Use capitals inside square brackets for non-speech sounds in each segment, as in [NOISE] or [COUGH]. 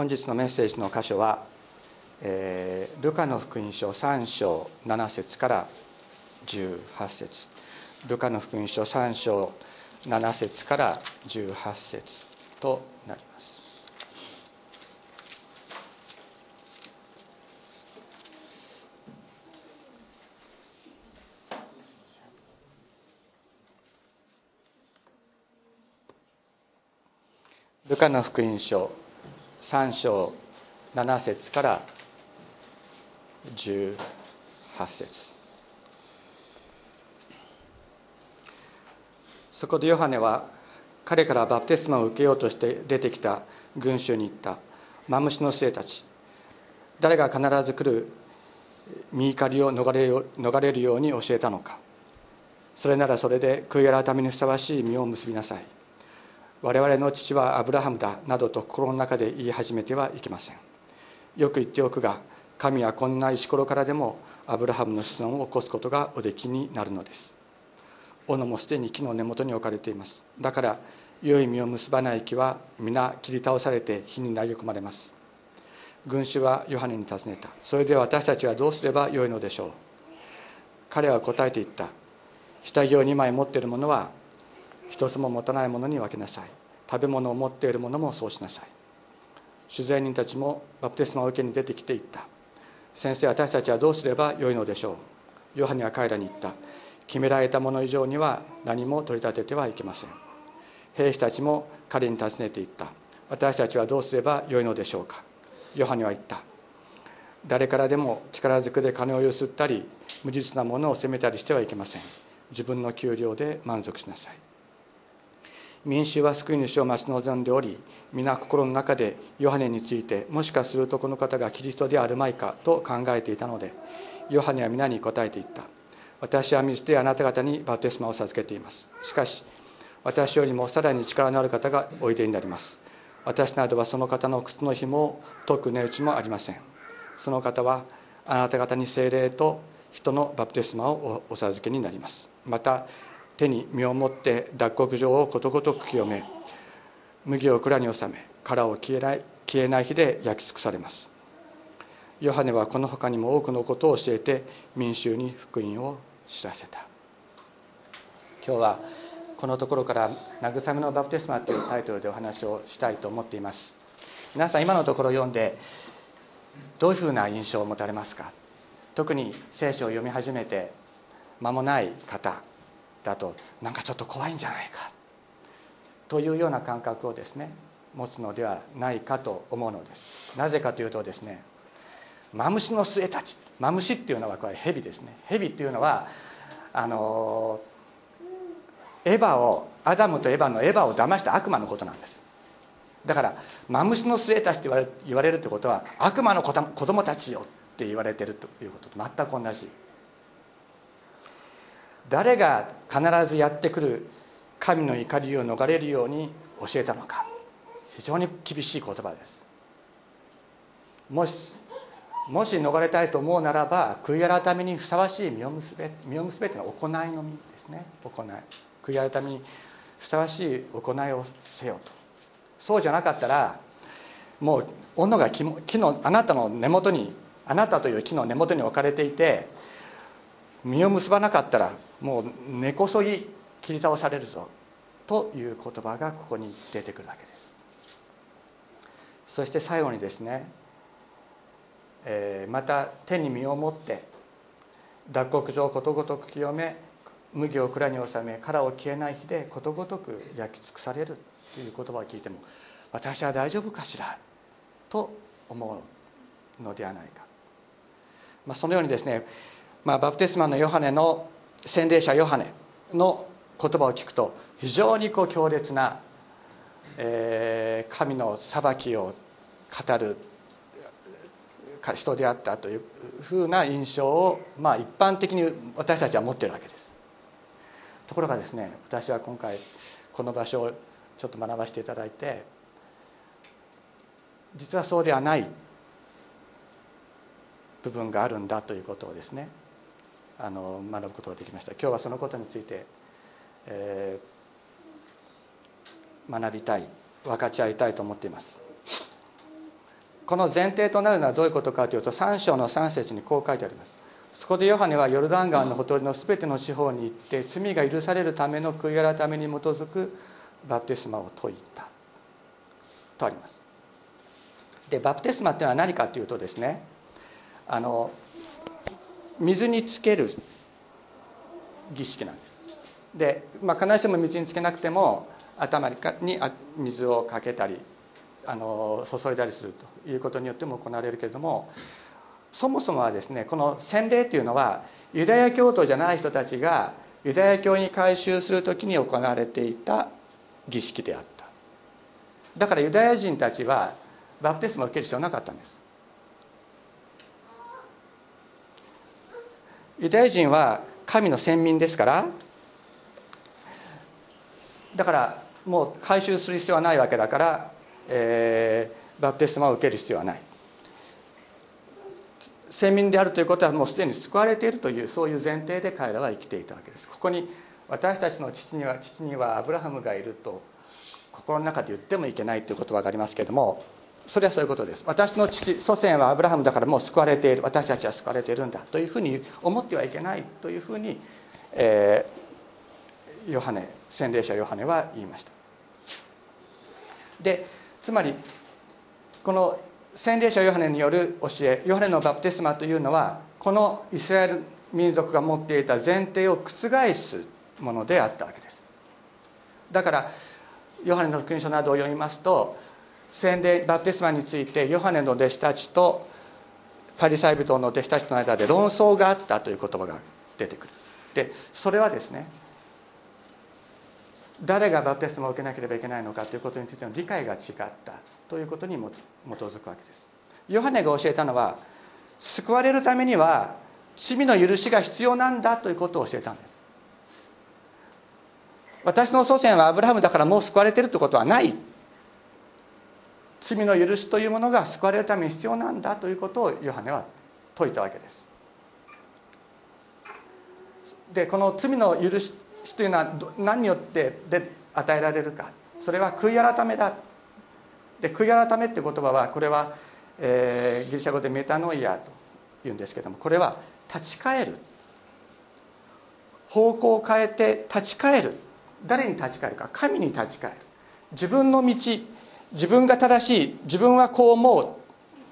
本日のメッセージの箇所は、えー、ルカの福音書3章7節から18節。ルカの福音書3章7節から18節となります。ルカの福音書3章7節から18節。そこでヨハネは彼からバプテスマを受けようとして出てきた群衆に言った。マムシの生たち誰が必ず来る身怒りを逃れ逃れるように教えたのか。それならそれで悔い改めにふさわしい実を結びなさい。我々の父はアブラハムだなどと心の中で言い始めてはいけません。よく言っておくが神はこんな石ころからでもアブラハムの子孫を起こすことがおできになるのです。斧もすでに木の根元に置かれています。だから良い実を結ばない木は皆切り倒されて火に投げ込まれます。群衆はヨハネに尋ねた。それで私たちはどうすればよいのでしょう。彼は答えて言った。下着を2枚持っている者は一つも持たない者に分けなさい。食べ物を持っている者もそうしなさい。取材人たちもバプテスマを受けに出てきて言った。先生私たちはどうすればよいのでしょう。ヨハネは彼らに言った。決められたもの以上には何も取り立ててはいけません。兵士たちも彼に尋ねていった。私たちはどうすればよいのでしょうか。ヨハネは言った。誰からでも力ずくで金をゆすったり無実なものを責めたりしてはいけません。自分の給料で満足しなさい。民衆は救い主を待ち望んでおり皆心の中でヨハネについてもしかするとこの方がキリストであるまいかと考えていたのでヨハネは皆に答えていった。私は水であなた方にバプテスマを授けています。しかし私よりもさらに力のある方がおいでになります。私などはその方の靴の紐を解く値打ちもありません。その方はあなた方に精霊と人のバプテスマをお授けになります。また手に身を持って脱穀場をことごとく清め麦を蔵に収め殻を消えない消えない日で焼き尽くされます。ヨハネはこの他にも多くのことを教えて民衆に福音を知らせた。今日はこのところから「慰めのバプテスマ」というタイトルでお話をしたいと思っています。皆さん今のところ読んでどういうふうな印象を持たれますか？特に聖書を読み始めて間もない方だとなんかちょっと怖いんじゃないか。というような感覚をですね持つのではないかと思うのです。なぜかというとですねマムシの末たちマムシっていうのはこれヘビですね。ヘビっていうのはあのエヴァをアダムとエヴァのエヴァを騙した悪魔のことなんです。だからマムシの末たちって言われるってことは悪魔の子供たちよって言われてるということと全く同じ。誰が必ずやってくる神の怒りを逃れるように教えたのか。非常に厳しい言葉です。もしもし逃れたいと思うならば悔い改めにふさわしい実を結べ実を結べというのは行いの実ですね。行い。悔い改めにふさわしい行いをせよと。そうじゃなかったらもう斧が木のあなたの根元にあなたという木の根元に置かれていて実を結ばなかったらもう根こそぎ切り倒されるぞ。という言葉がここに出てくるわけです。そして最後にですね、えー、また手に身を持って脱穀場をことごとく清め麦を蔵に収め殻を消えない日でことごとく焼き尽くされるという言葉を聞いても私は大丈夫かしら？と思うのではないか、まあ、そのようにですねまあ、バプテスマのヨハネの洗礼者ヨハネの言葉を聞くと非常にこう強烈な、えー、神の裁きを語る人であったというふうな印象を、まあ、一般的に私たちは持っているわけです。ところがですね私は今回この場所をちょっと学ばせていただいて実はそうではない部分があるんだということをですねあの学ぶことができました。今日はそのことについて、えー、学びたい分かち合いたいと思っています。この前提となるのはどういうことかというと3章の3節にこう書いてあります。そこでヨハネはヨルダン川のほとりの全ての地方に行って罪が許されるための悔い改めに基づくバプテスマを説いた。とあります。でバプテスマっていうのは何かというとですねあの水につける儀式なんです。で、まあ、必ずしも水につけなくても頭に水をかけたりあの注いだりするということによっても行われるけれどもそもそもはですねこの洗礼というのはユダヤ教徒じゃない人たちがユダヤ教に改宗する時に行われていた儀式であった。だからユダヤ人たちはバプテスマを受ける必要なかったんです。ユダヤ人は神の先民ですからだからもう回収する必要はないわけだから、えー、バプテスマを受ける必要はない。先民であるということはもうすでに救われているというそういう前提で彼らは生きていたわけです。ここに私たちの父には父にはアブラハムがいると心の中で言ってもいけないという言葉がありますけれどもそれはそういうことです。私の父祖先はアブラハムだからもう救われている。私たちは救われているんだというふうに思ってはいけないというふうに、えー、ヨハネ洗礼者ヨハネは言いました。でつまりこの洗礼者ヨハネによる教えヨハネのバプテスマというのはこのイスラエル民族が持っていた前提を覆すものであったわけです。だからヨハネの福音書などを読みますと洗礼バプテスマについてヨハネの弟子たちとパリサイ人の弟子たちの間で論争があったという言葉が出てくる。でそれはですね誰がバプテスマを受けなければいけないのかということについての理解が違ったということに基づくわけです。ヨハネが教えたのは救われるためには罪の許しが必要なんだということを教えたんです。私の祖先はアブラハムだからもう救われてるってことはない。罪の許しというものが救われるために必要なんだということをヨハネは説いたわけです。でこの罪の許しというのは何によってで与えられるか。それは悔い改めだ。で悔い改めって言葉はこれは、えー、ギリシャ語でメタノイアというんですけどもこれは立ち返る。方向を変えて立ち返る。誰に立ち返るか。神に立ち返る。自分の道自分が正しい自分はこう思う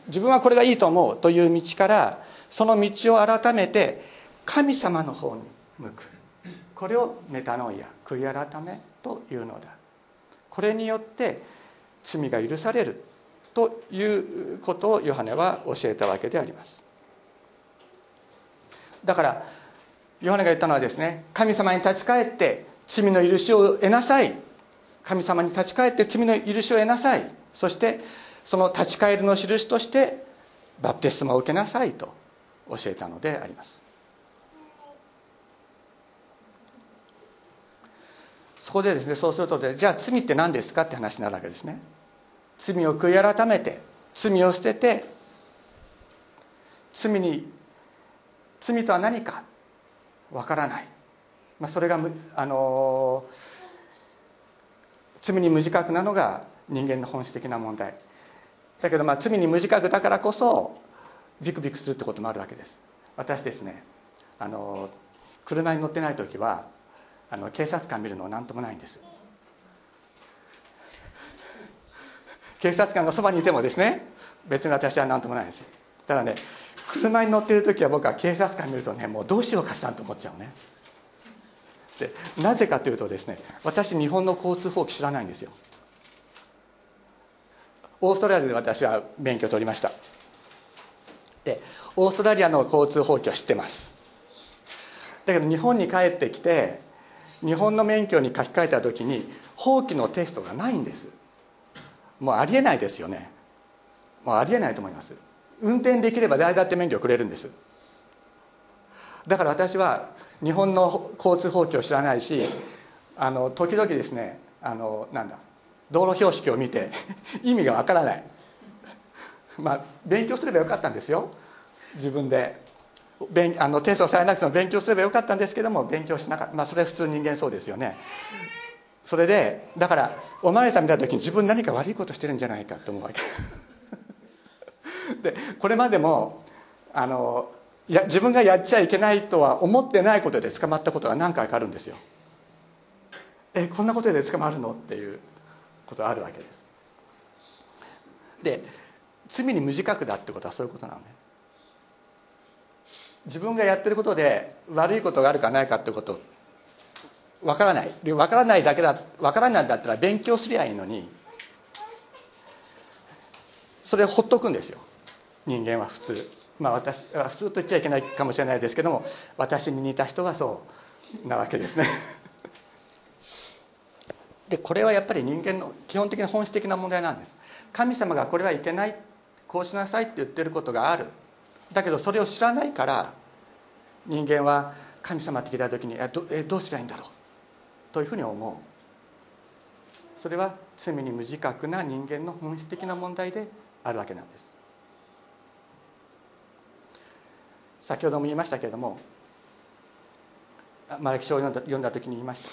自分はこれがいいと思うという道からその道を改めて神様の方に向く。これをメタノイア悔い改めというのだ。これによって罪が許されるということをヨハネは教えたわけであります。だからヨハネが言ったのはですね神様に立ち返って罪の許しを得なさい神様に立ち返って罪の許しを得なさい。そしてその立ち返りの印としてバプテスマを受けなさいと教えたのであります。そこでですねそうするとじゃあ罪って何ですかって話になるわけですね。罪を悔い改めて罪を捨てて罪に罪とは何かわからない、まあ、それがあの罪に無自覚なのが人間の本質的な問題。だけどまあ罪に無自覚だからこそビクビクするってこともあるわけです。私ですねあの車に乗ってない時はあの警察官見るのは何ともないんです。警察官がそばにいてもですね別に私は何ともないです。ただね車に乗ってる時は僕は警察官見るとねもうどうしようかしらんと思っちゃうね。でなぜかというとですね私日本の交通法規知らないんですよ。オーストラリアで私は免許を取りました。でオーストラリアの交通法規は知ってます。だけど日本に帰ってきて日本の免許に書き換えた時に法規のテストがないんです。もうありえないですよね。もうありえないと思います。運転できれば誰だって免許をくれるんです。だから私は日本の交通法規を知らないしあの時々ですねあのなんだ道路標識を見て [LAUGHS] 意味がわからない。まあ勉強すればよかったんですよ。自分で。勉あのテストされなくても勉強すればよかったんですけども勉強しなかった。まあそれは普通人間そうですよね。それでだからお巡りさん見た時に自分何か悪いことしてるんじゃないかと思うわけ。[LAUGHS] でこれまでもあのや自分がやっちゃいけないとは思ってないことで捕まったことが何回かあるんですよ。えこんなことで捕まるの？っていうことがあるわけです。で罪に無自覚だってことはそういうことなのね。自分がやってることで悪いことがあるかないかってことわからない。でわからないだけだわからないんだったら勉強すりゃいいのにそれほっとくんですよ。人間は普通。まあ私普通と言っちゃいけないかもしれないですけども私に似た人はそうなわけですね。[LAUGHS] でこれはやっぱり人間の基本的な本質的な問題なんです。神様がこれはいけないこうしなさいって言ってることがある。だけどそれを知らないから人間は神様って聞いた時にえどえどうすりゃいいんだろう？というふうに思う。それは罪に無自覚な人間の本質的な問題であるわけなんです。先ほども言いましたけれどもマラキ書を読んだ読んだ時に言いました。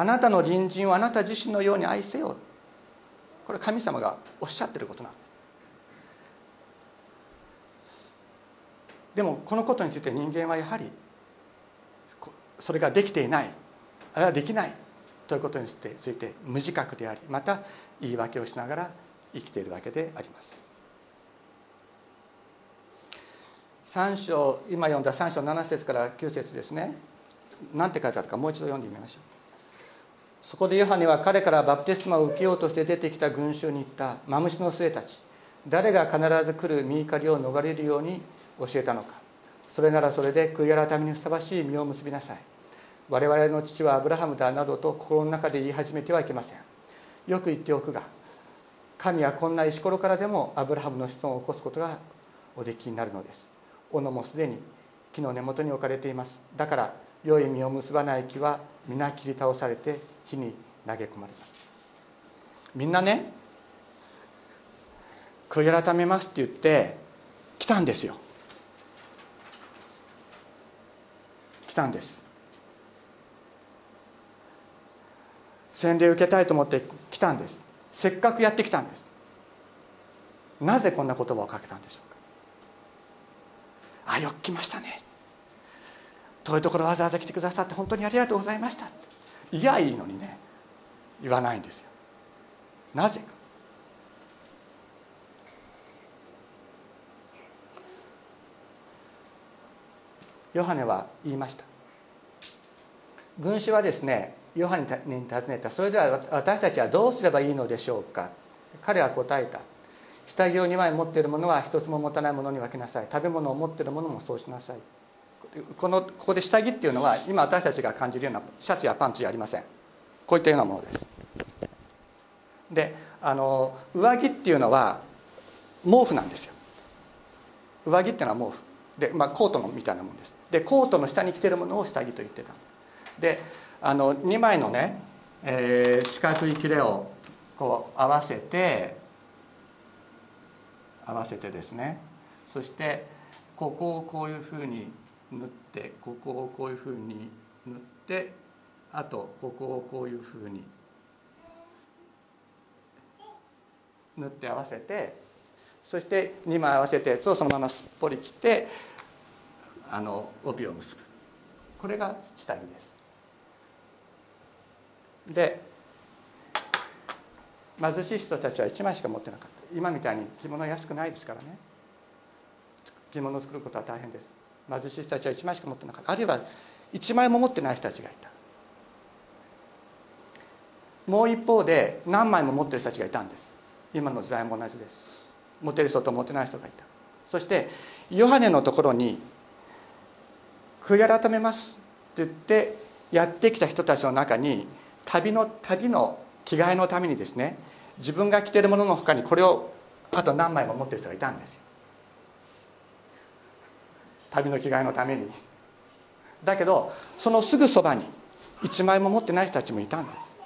あなたの隣人をあなた自身のように愛せよこれ神様がおっしゃってることなんです。でもこのことについて人間はやはりそれができていない。あれはできない。ということについて無自覚でありまた言い訳をしながら生きているわけであります。3章今読んだ3章7節から9節ですね。何て書いてあるかもう一度読んでみましょう。そこでヨハネは彼からバプテスマを受けようとして出てきた群衆に言った。マムシの末たち誰が必ず来る身怒りを逃れるように教えたのか。それならそれで悔い改めにふさわしい実を結びなさい。我々の父はアブラハムだなどと心の中で言い始めてはいけません。よく言っておくが神はこんな石ころからでもアブラハムの子孫を起こすことがおできになるのです。斧もすでに木の根元に置かれています。だから良い実を結ばない木は皆切り倒されて火に投げ込まれます。みんなね悔い改めますって言って来たんですよ。来たんです。洗礼受けたいと思って来たんです。せっかくやってきたんです。なぜこんな言葉をかけたんでしょう？あよく来ましたね。遠いところわざわざ来てくださって本当にありがとうございました。いやいいのにね言わないんですよ。なぜか。ヨハネは言いました。群衆はですねヨハネに尋ねた。それでは私たちはどうすればいいのでしょうか。彼は答えた。下着を2枚持っている者は一つも持たない者に分けなさい。食べ物を持っている者もそうしなさい。このここで下着っていうのは今私たちが感じるようなシャツやパンツじゃありません。こういったようなものです。であの上着っていうのは毛布なんですよ。上着っていうのは毛布。で、まあ、コートのみたいなもんです。でコートの下に着てるものを下着と言ってた。であの2枚のね、えー、四角い切れをこう合わせて合わせてですね。そしてここをこういうふうに縫ってここをこういうふうに縫ってあとここをこういうふうに縫って合わせてそして2枚合わせてそのまますっぽり切ってあの帯を結ぶ。これが下着です。で貧しい人たちは1枚しか持ってなかった。今みたいに着物は安くないですからね。着物を作ることは大変です。貧しい人たちは1枚しか持ってなかった。あるいは1枚も持ってない人たちがいた。もう一方で何枚も持ってる人たちがいたんです。今の時代も同じです。持てる人と持てない人がいた。そしてヨハネのところに「悔い改めます」って言ってやってきた人たちの中に旅の旅の着替えのためにですね自分が着てるもののほかにこれをあと何枚も持ってる人がいたんですよ。旅の着替えのために。だけどそのすぐそばに1枚も持ってない人たちもいたんです。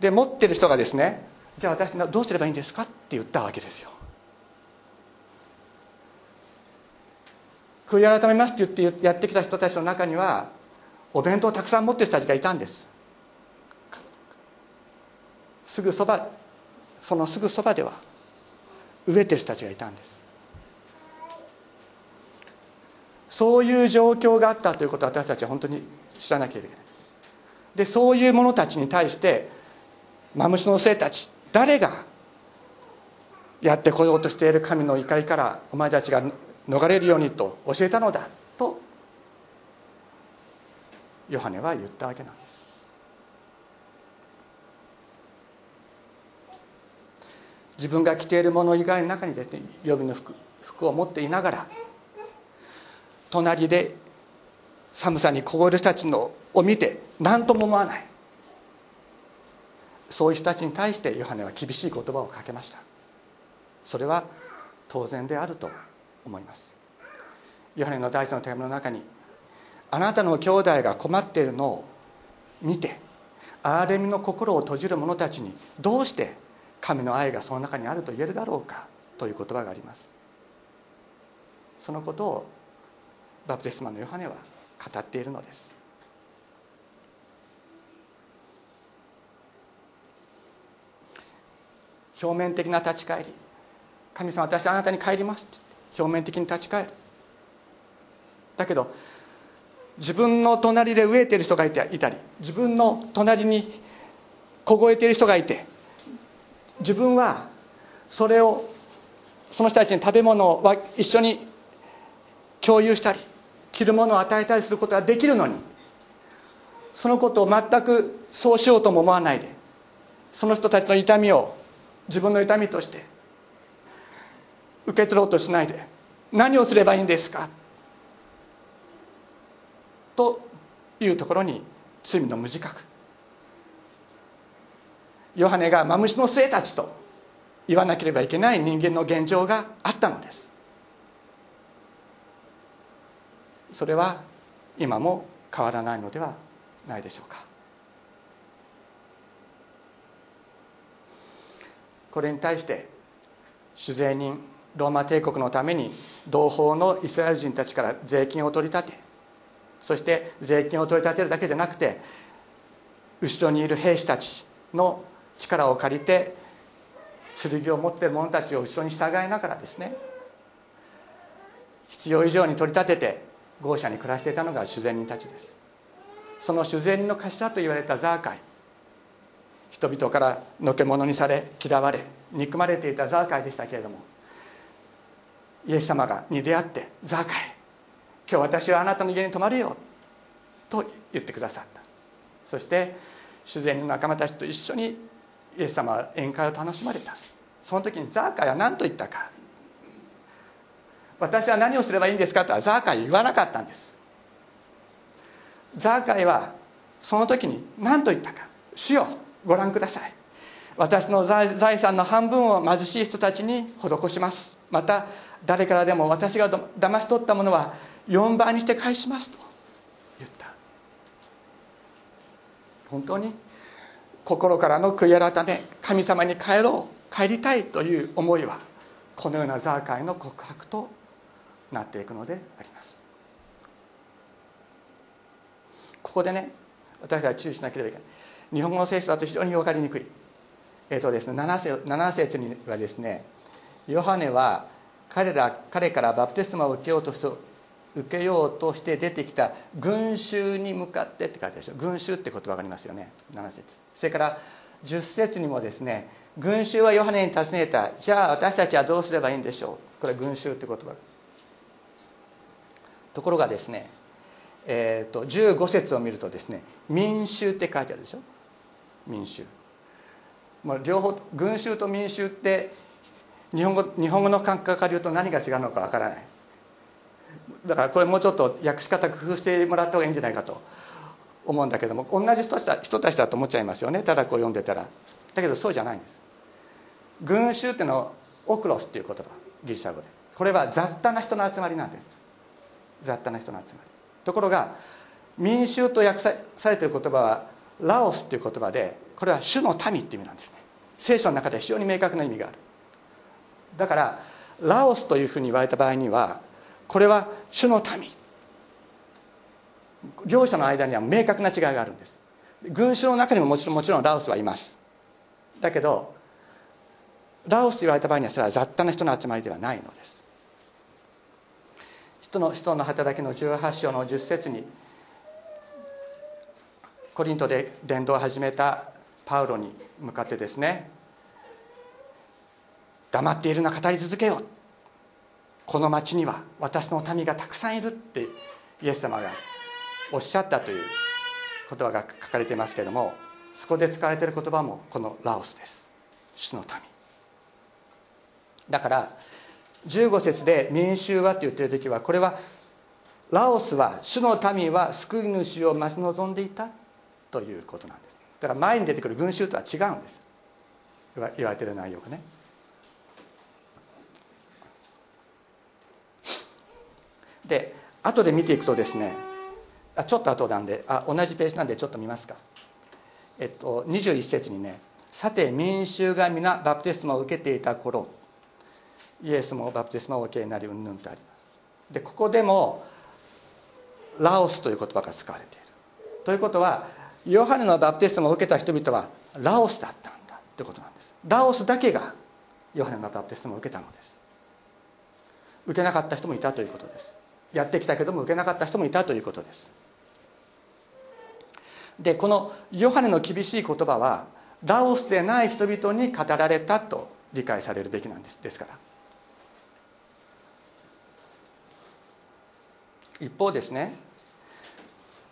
で持ってる人がですねじゃあ私どうすればいいんですかって言ったわけですよ。悔い改めますって言ってやってきた人たちの中にはお弁当をたくさん持ってる人たちがいたんです。すぐそばそのすぐそばでは飢えてる人たちがいたんです。そういう状況があったということを私たちは本当に知らなければいけない。でそういう者たちに対してマムシの生たち誰がやってこようとしている神の怒りからお前たちが逃れるようにと教えたのだとヨハネは言ったわけなんです。自分が着ているもの以外の中にですね予備の服服を持っていながら隣で寒さに凍える人たちのを見て何とも思わない。そういう人たちに対してヨハネは厳しい言葉をかけました。それは当然であると思います。ヨハネの第一の手紙の中にあなたの兄弟が困っているのを見て憐れみの心を閉じる者たちにどうして神の愛がその中にあると言えるだろうかという言葉があります。そのことをバプテスマのヨハネは語っているのです。表面的な立ち返り。神様私あなたに帰りますって表面的に立ち返る。だけど自分の隣で飢えてる人がいたり自分の隣に凍えている人がいて自分はそれをその人たちに食べ物を一緒に共有したり着るものを与えたりすることができるのにそのことを全くそうしようとも思わないでその人たちの痛みを自分の痛みとして受け取ろうとしないで何をすればいいんですか？というところに罪の無自覚。ヨハネがマムシの末たちと言わなければいけない人間の現状があったのです。それは今も変わらないのではないでしょうか。これに対して酒税人ローマ帝国のために同胞のイスラエル人たちから税金を取り立てそして税金を取り立てるだけじゃなくて後ろにいる兵士たちの力を借りて剣を持っている者たちを後ろに従いながらですね必要以上に取り立てて豪舎に暮らしていたのが修善人たちです。その修善人の頭と言われたザーカイ人々からのけ者にされ嫌われ憎まれていたザーカイでしたけれどもイエス様がに出会って「ザーカイ今日私はあなたの家に泊まるよ」と言ってくださった。そして修善の仲間たちと一緒にイエス様は宴会を楽しまれた。その時にザーカイは何と言ったか。私は何をすればいいんですか？とはザーカイは言わなかったんです。ザーカイはその時に何と言ったか。主よご覧ください。私の財産の半分を貧しい人たちに施します。また誰からでも私が騙し取ったものは4倍にして返しますと言った。本当に心からの悔い改め神様に帰ろう帰りたいという思いはこのようなザーカイの告白となっていくのであります。ここでね私たちは注意しなければいけない。日本語の聖書だと非常に分かりにくい。えっ、ー、とですね7節 ,7 節にはですねヨハネは彼ら彼からバプテスマを受けようと受けようとして出てきた群衆に向かってって書いてあるでしょ。群衆って言葉がありますよね。7節。それから10節にもですね群衆はヨハネに尋ねた。じゃあ私たちはどうすればいいんでしょう。これは群衆って言葉。ところがですね、えーと、15節を見るとですね民衆って書いてあるでしょ。民衆。もう両方群衆と民衆って日本語日本語の感覚から言うと何が違うのかわからない。だからこれもうちょっと訳し方工夫してもらった方がいいんじゃないかと思うんだけども同じ人た人たちだと思っちゃいますよね。ただこう読んでたら。だけどそうじゃないんです。群衆っていうのはオクロスっていう言葉。ギリシャ語で。これは雑多な人の集まりなんです。雑多な人の集まり。ところが民衆と訳されてる言葉はラオスっていう言葉でこれは主の民っていう意味なんですね。聖書の中で非常に明確な意味がある。だからラオスというふうに言われた場合にはこれは主の民。両者の間には明確な違いがあるんです。群衆の中にももちろんもちろんラオスはいます。だけどラオスと言われた場合にはそれは雑多な人の集まりではないのです。人の人の働きの18章の10節にコリントで伝道を始めたパウロに向かってですね黙っているな語り続けよう。この町には私の民がたくさんいるってイエス様がおっしゃったという言葉が書かれていますけれどもそこで使われている言葉もこのラオスです。主の民。だから15節で民衆はと言ってる時はこれはラオスは主の民は救い主を待ち望んでいたということなんです。だから前に出てくる群衆とは違うんです。言われてる内容がね。で後で見ていくとですねあちょっと後なんであ同じページなんでちょっと見ますか。えっと21節にね「さて民衆が皆バプテスマを受けていた頃イエスもバプテスマを受けになりうんぬんとあります。でここでもラオスという言葉が使われている。ということはヨハネのバプテスマを受けた人々はラオスだったんだということなんです。ラオスだけがヨハネのバプテスマを受けたのです。受けなかった人もいたということです。やってきたけども受けなかった人もいたということです。でこのヨハネの厳しい言葉はラオスでない人々に語られたと理解されるべきなんです。ですから。一方ですね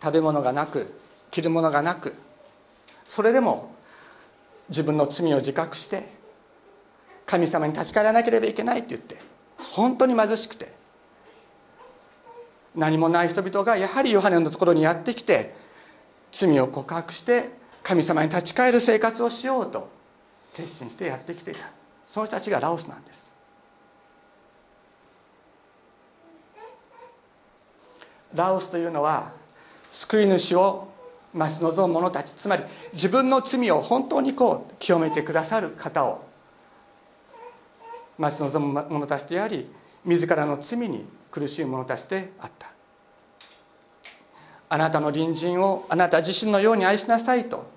食べ物がなく着るものがなくそれでも自分の罪を自覚して神様に立ち返らなければいけないって言って本当に貧しくて何もない人々がやはりヨハネのところにやってきて罪を告白して神様に立ち返る生活をしようと決心してやってきていた。その人たちがラオスなんです。ラオスというのは救い主を待ち望む者たち。つまり自分の罪を本当にこう清めてくださる方を待ち望む者たちであり自らの罪に苦しい者たちであった。あなたの隣人をあなた自身のように愛しなさいと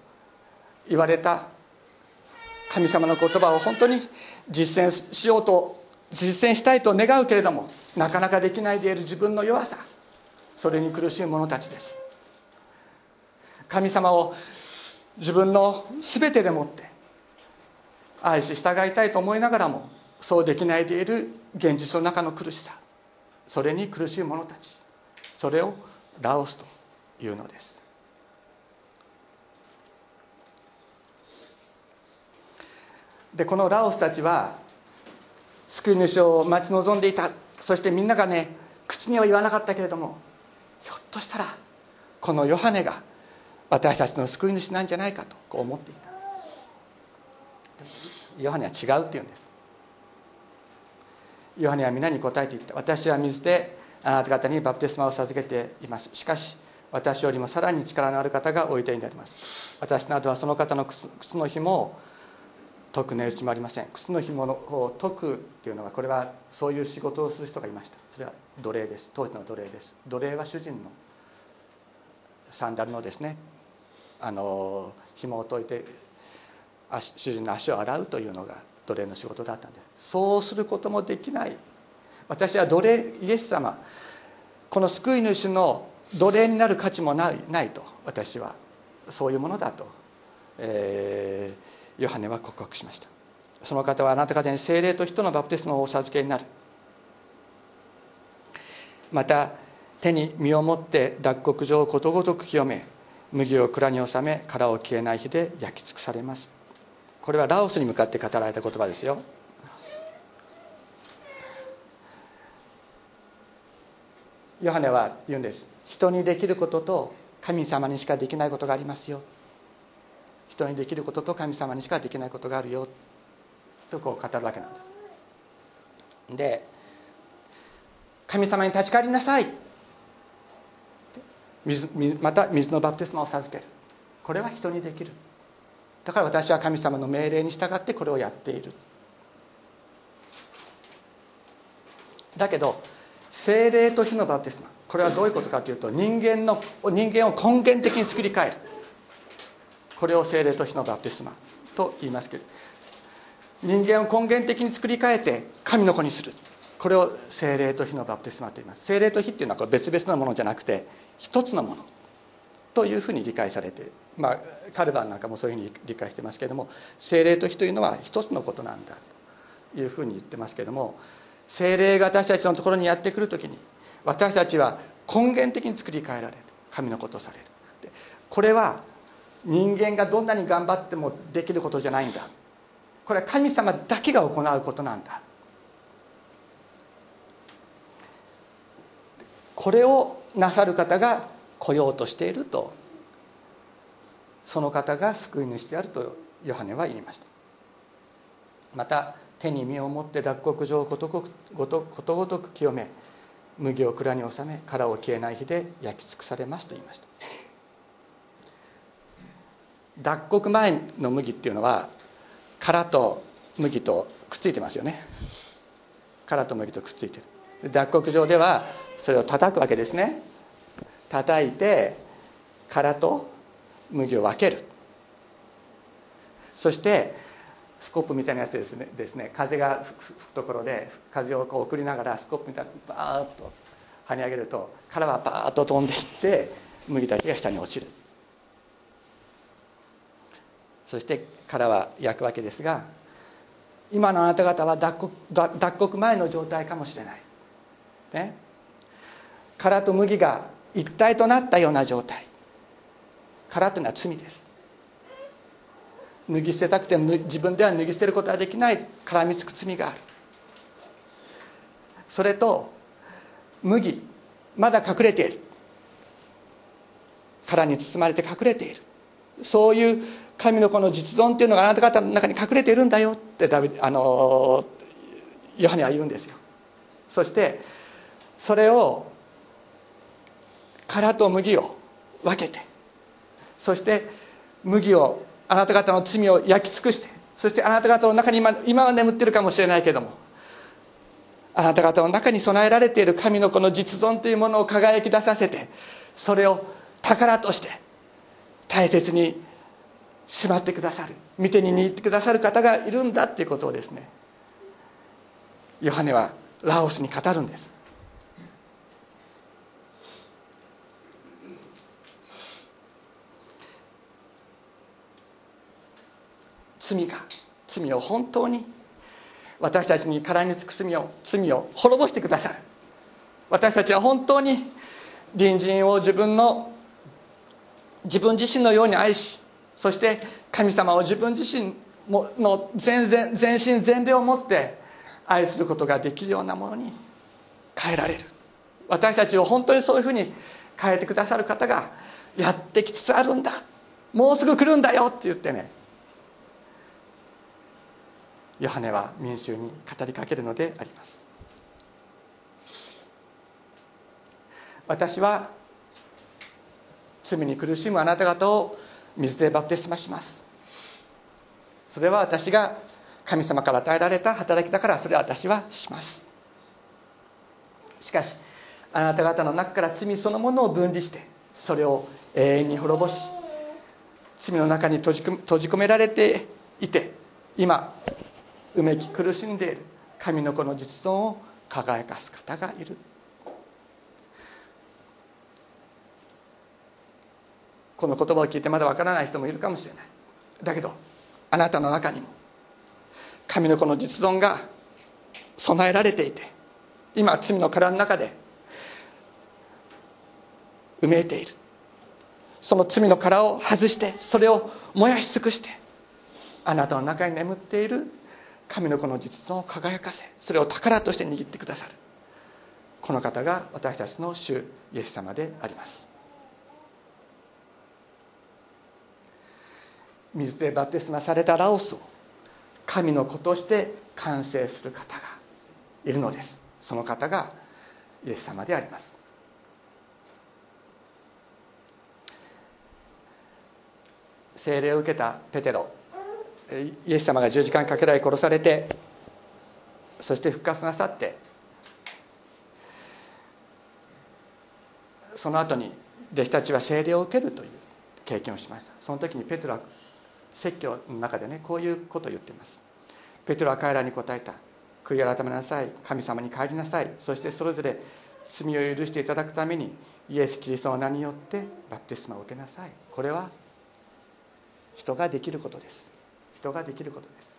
言われた。神様の言葉を本当に実践しようと実践したいと願うけれどもなかなかできないでいる自分の弱さ。それに苦しい者たちです。神様を自分の全てでもって愛し従いたいと思いながらもそうできないでいる現実の中の苦しさ。それに苦しい者たちそれをラオスというのです。でこのラオスたちは救い主を待ち望んでいた。そしてみんながね口には言わなかったけれどもひょっとしたらこのヨハネが私たちの救い主なんじゃないかとこう思っていた。ヨハネは違うっていうんです。ヨハネは皆に答えていった。私は水であなた方にバプテスマを授けています。しかし私よりもさらに力のある方がおいでになります。私などはその方の靴の紐を解く値打ちもありません。靴の紐を解くっていうのはこれはそういう仕事をする人がいました。それは奴隷です。当時の奴隷です。奴隷は主人のサンダルのですねあの紐を解いて主人の足を洗うというのが奴隷の仕事だったんです。そうすることもできない。私は奴隷イエス様この救い主の奴隷になる価値もないないと。私はそういうものだと、えー、ヨハネは告白しました。その方はあなた方に精霊と人のバプテスマをお授けになる。また手に身を持って脱穀場をことごとく清め麦を蔵に収め殻を消えない火で焼き尽くされます。これはラオスに向かって語られた言葉ですよ。ヨハネは言うんです。人にできることと神様にしかできないことがありますよ。人にできることと神様にしかできないことがあるよ。とこう語るわけなんです。で神様に立ち返りなさい。水また水のバプテスマを授ける。これは人にできる。だから私は神様の命令に従ってこれをやっている。だけど精霊と火のバプテスマこれはどういうことかというと人間の人間を根源的に作り変える。これを精霊と火のバプテスマと言いますけど人間を根源的に作り変えて神の子にする。これを精霊と火のバプテスマと言います。精霊と火っていうのはこれ別々のものじゃなくて一つのものというふうに理解されている。まあカルバンなんかもそういうふうに理解してますけれども精霊と火というのは一つのことなんだというふうに言ってますけれども精霊が私たちのところにやってくる時に私たちは根源的に作り変えられる。神のことされる。これは人間がどんなに頑張ってもできることじゃないんだ。これは神様だけが行うことなんだ。これをなさる方が来ようとしていると。その方が救い主であるとヨハネは言いました。また手に身を持って脱穀場をことごとく清め麦を蔵に収め殻を消えない火で焼き尽くされますと言いました脱穀前の麦っていうのは殻と麦とくっついてますよね殻と麦とくっついてる脱穀場ではそれを叩くわけですね叩いて殻と麦を分ける。そしてスコップみたいなやつですね。ですね。風が吹くところで風をこう送りながらスコップみたいにバーッと跳ね上げると殻はバーッと飛んでいって麦だけが下に落ちる。そして殻は焼くわけですが今のあなた方は脱穀脱穀前の状態かもしれない、ね、殻と麦が一体となったような状態。殻というのは罪です。脱ぎ捨てたくても自分では脱ぎ捨てることはできない。絡みつく罪がある。それと麦まだ隠れている。殻に包まれて隠れている。そういう神の子の実存っていうのがあなた方の中に隠れているんだよ。ってダビあのヨハネは言うんですよ。そしてそれを殻と麦を分けてそして麦をあなた方の罪を焼き尽くしてそしてあなた方の中に今今は眠ってるかもしれないけどもあなた方の中に備えられている神の子の実存というものを輝き出させてそれを宝として大切にしまってくださる見てに握ってくださる方がいるんだっていうことをですねヨハネはラオスに語るんです。罪が罪を本当に私たちに絡みつく罪を罪を滅ぼしてくださる。私たちは本当に隣人を自分の自分自身のように愛しそして神様を自分自身の全然全身全霊を持って愛することができるようなものに変えられる。私たちを本当にそういうふうに変えてくださる方がやってきつつあるんだ。もうすぐ来るんだよって言ってね。ヨハネは民衆に語りかけるのであります。私は罪に苦しむあなた方を水でバプテスマします。それは私が神様から与えられた働きだからそれは私はします。しかしあなた方の中から罪そのものを分離してそれを永遠に滅ぼし罪の中に閉じ込められていて今うめき苦しんでいる神の子の実存を輝かす方がいる。この言葉を聞いてまだわからない人もいるかもしれない。だけどあなたの中にも神の子の実存が備えられていて今罪の殻の中で埋めている。その罪の殻を外してそれを燃やし尽くしてあなたの中に眠っている神の子の実存を輝かせそれを宝として握ってくださる。この方が私たちの主イエス様であります。水でバプテスマされたラオスを神の子として完成する方がいるのです。その方がイエス様であります。聖霊を受けたペテロイエス様が十字架にかけられ殺されてそして復活なさってその後に弟子たちは聖霊を受けるという経験をしました。その時にペテロは説教の中でねこういうことを言っています。ペテロは彼らに答えた。悔い改めなさい。神様に帰りなさい。そしてそれぞれ罪を許していただくためにイエス・キリストの名によってバプテスマを受けなさい。これは人ができることです。人ができることです。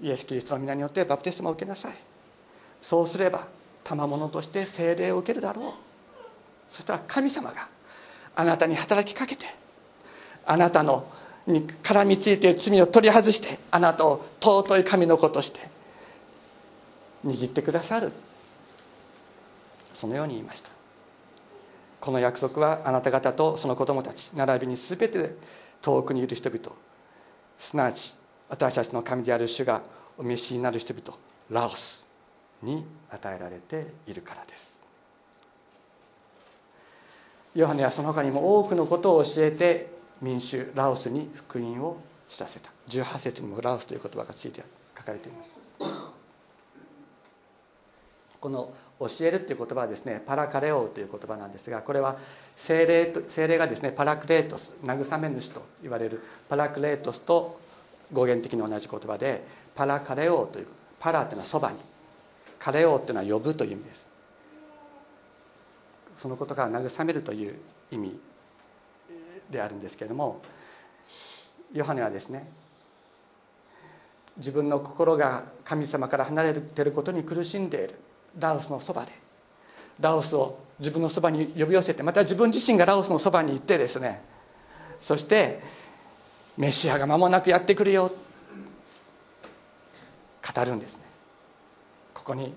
イエス・キリストの皆によってバプテスマを受けなさい。そうすれば賜物として聖霊を受けるだろう。そしたら神様があなたに働きかけてあなたのに絡みついている罪を取り外してあなたを尊い神の子として握ってくださる。そのように言いました。この約束はあなた方とその子供たち並びに全て遠くにいる人々すなわち私たちの神である主がお召しになる人々ラオスに与えられているからです。ヨハネはその他にも多くのことを教えて民衆ラオスに福音を知らせた。18節にもラオスという言葉がついて書かれています。この教えるという言葉はですねパラカレオという言葉なんですがこれは精霊と精霊がですねパラクレートス慰め主と言われるパラクレートスと語源的に同じ言葉でパラカレオというパラというのはそばにカレオというのは呼ぶという意味です。そのことから慰めるという意味であるんですけれどもヨハネはですね自分の心が神様から離れていることに苦しんでいる。ラオスのそばで。ラオスを自分のそばに呼び寄せてまた自分自身がラオスのそばに行ってですね。そしてメシアが間もなくやってくるよ。語るんですね。ここに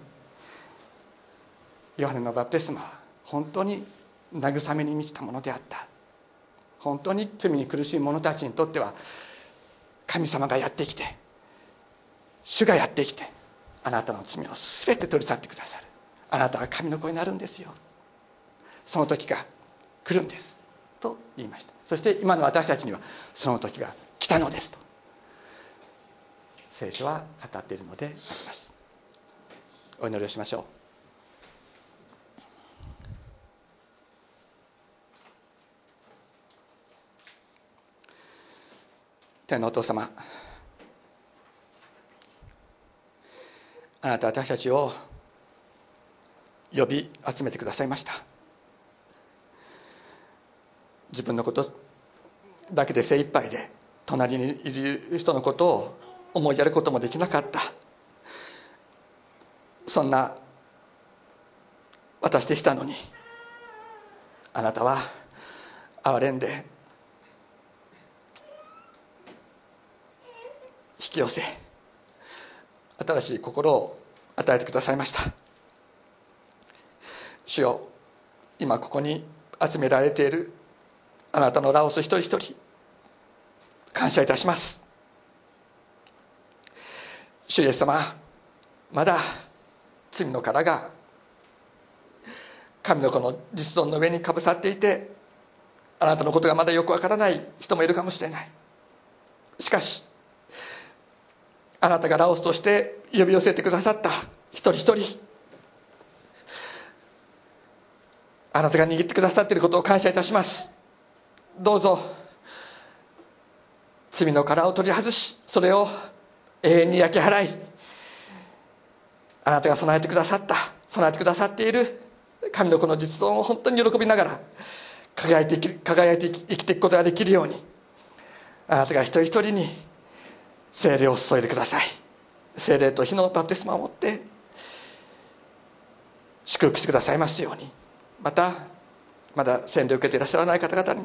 ヨハネのバプテスマは本当に慰めに満ちたものであった。本当に罪に苦しい者たちにとっては神様がやってきて主がやってきてあなたの罪を全て取り去ってくださる。あなたは神の子になるんですよ。その時が来るんです。と言いました。そして今の私たちにはその時が来たのですと。聖書は語っているのであります。お祈りをしましょう。天のお父様あなた私たちを呼び集めてくださいました。自分のことだけで精一杯で隣にいる人のことを思いやることもできなかった。そんな私でしたのにあなたは憐れんで引き寄せ新しい心を与えてくださいました。主よ今ここに集められているあなたのラオス一人一人感謝いたします。主イエス様まだ罪の殻が神の子の実存の上にかぶさっていてあなたのことがまだよくわからない人もいるかもしれない。しかしあなたがラオスとして呼び寄せてくださった。一人一人。あなたが握ってくださっていることを感謝いたします。どうぞ。罪の殻を取り外しそれを永遠に焼き払い。あなたが備えてくださった。備えてくださっている。神の子の実存を本当に喜びながら輝いて輝いて生きていくことができるように。あなたが一人一人に精霊を注いでください。精霊と火のバプテスマを持って祝福してくださいますように。またまだ洗礼を受けていらっしゃらない方々に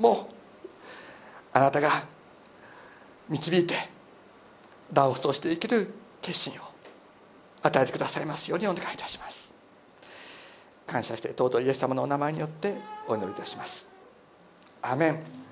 もあなたが導いてダオスとして生きる決心を与えてくださいますようにお願いいたします。感謝して尊いイエス様のお名前によってお祈りいたします。アメン。